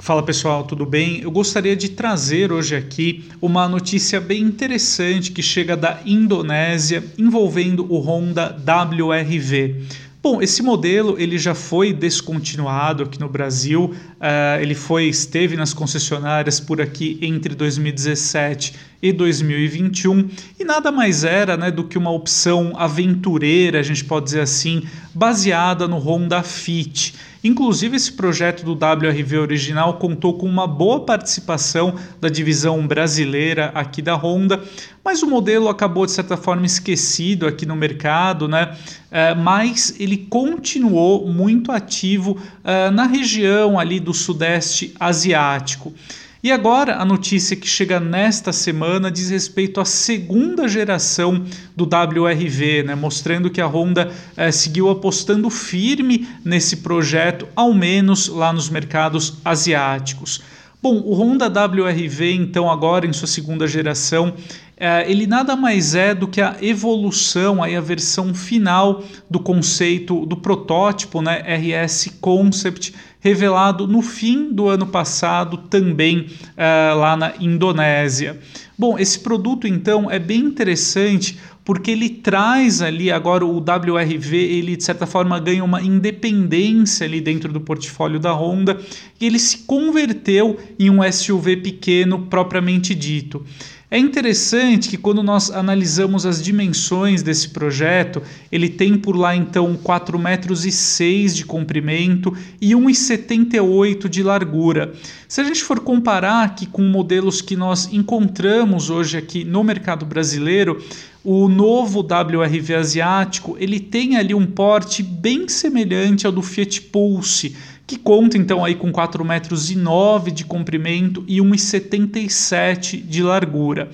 Fala pessoal, tudo bem? Eu gostaria de trazer hoje aqui uma notícia bem interessante que chega da Indonésia envolvendo o Honda WRV. Bom, esse modelo ele já foi descontinuado aqui no Brasil. Uh, ele foi esteve nas concessionárias por aqui entre 2017 e 2021 e nada mais era né, do que uma opção aventureira, a gente pode dizer assim, baseada no Honda Fit. Inclusive, esse projeto do WRV original contou com uma boa participação da divisão brasileira aqui da Honda, mas o modelo acabou de certa forma esquecido aqui no mercado, né? É, mas ele continuou muito ativo é, na região ali do Sudeste Asiático. E agora a notícia que chega nesta semana diz respeito à segunda geração do WRV, né, mostrando que a Honda eh, seguiu apostando firme nesse projeto, ao menos lá nos mercados asiáticos. Bom, o Honda WRV, então, agora em sua segunda geração, é, ele nada mais é do que a evolução, aí a versão final do conceito do protótipo né, RS Concept, revelado no fim do ano passado, também é, lá na Indonésia. Bom, esse produto então é bem interessante porque ele traz ali agora o WRV, ele de certa forma ganha uma independência ali dentro do portfólio da Honda e ele se converteu em um SUV pequeno propriamente dito. É interessante que quando nós analisamos as dimensões desse projeto, ele tem por lá então 4 metros e 6 de comprimento e 1,78 de largura. Se a gente for comparar aqui com modelos que nós encontramos hoje aqui no mercado brasileiro, o novo WRV asiático, ele tem ali um porte bem semelhante ao do Fiat Pulse, que conta então aí com 4 metros 9 de comprimento e 1,77 de largura.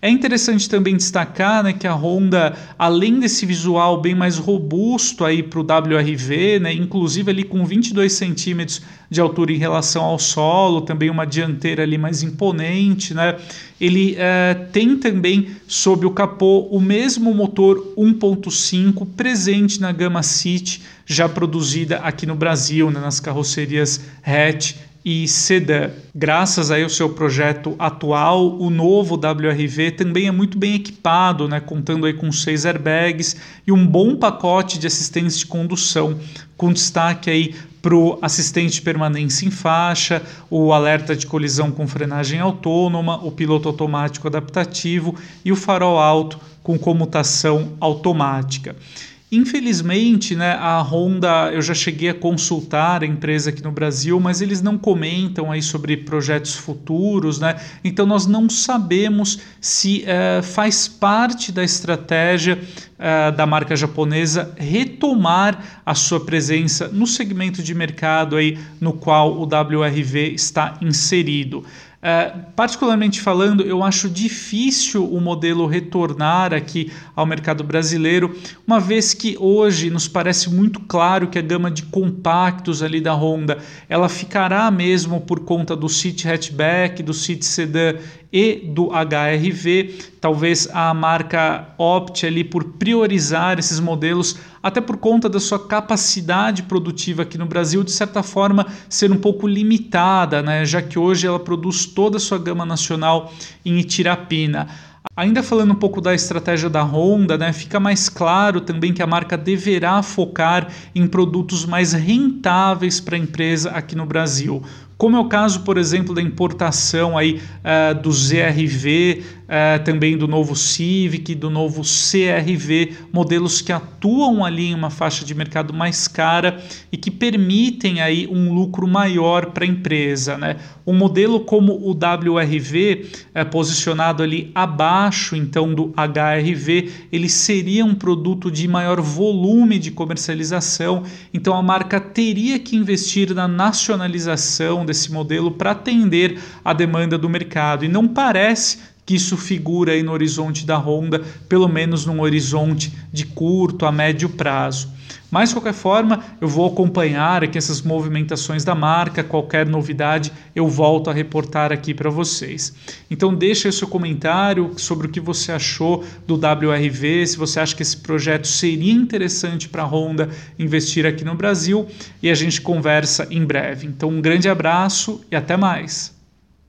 É interessante também destacar né, que a Honda, além desse visual bem mais robusto para o WRV, né, inclusive ali com 22 centímetros de altura em relação ao solo, também uma dianteira ali mais imponente, né, ele é, tem também sob o capô o mesmo motor 1.5 presente na gama City, já produzida aqui no Brasil, né, nas carrocerias hatch e sedã. Graças aí ao seu projeto atual, o novo WRV também é muito bem equipado, né, contando aí com seis airbags e um bom pacote de assistência de condução, com destaque aí para o assistente de permanência em faixa, o alerta de colisão com frenagem autônoma, o piloto automático adaptativo e o farol alto com comutação automática. Infelizmente, né, a Honda, eu já cheguei a consultar a empresa aqui no Brasil, mas eles não comentam aí sobre projetos futuros, né? Então nós não sabemos se uh, faz parte da estratégia uh, da marca japonesa retomar a sua presença no segmento de mercado aí no qual o WRV está inserido. Uh, particularmente falando, eu acho difícil o modelo retornar aqui ao mercado brasileiro, uma vez que hoje nos parece muito claro que a gama de compactos ali da Honda ela ficará mesmo por conta do City Hatchback, do City Sedan e do HRV. Talvez a marca opte ali por priorizar esses modelos, até por conta da sua capacidade produtiva aqui no Brasil, de certa forma ser um pouco limitada, né? já que hoje ela produz toda a sua gama nacional em Itirapina. Ainda falando um pouco da estratégia da Honda, né, fica mais claro também que a marca deverá focar em produtos mais rentáveis para a empresa aqui no Brasil como é o caso, por exemplo, da importação aí, uh, do ZRV, uh, eh, também do novo Civic, do novo CRV, modelos que atuam ali em uma faixa de mercado mais cara e que permitem aí um lucro maior para a empresa. Né? Um modelo como o WRV, é, posicionado ali abaixo então do HRV, ele seria um produto de maior volume de comercialização, então a marca teria que investir na nacionalização desse modelo para atender a demanda do mercado. E não parece que isso figura aí no horizonte da Honda, pelo menos num horizonte de curto a médio prazo. Mas, de qualquer forma, eu vou acompanhar aqui essas movimentações da marca, qualquer novidade eu volto a reportar aqui para vocês. Então deixa seu comentário sobre o que você achou do WRV, se você acha que esse projeto seria interessante para a Honda investir aqui no Brasil e a gente conversa em breve. Então um grande abraço e até mais.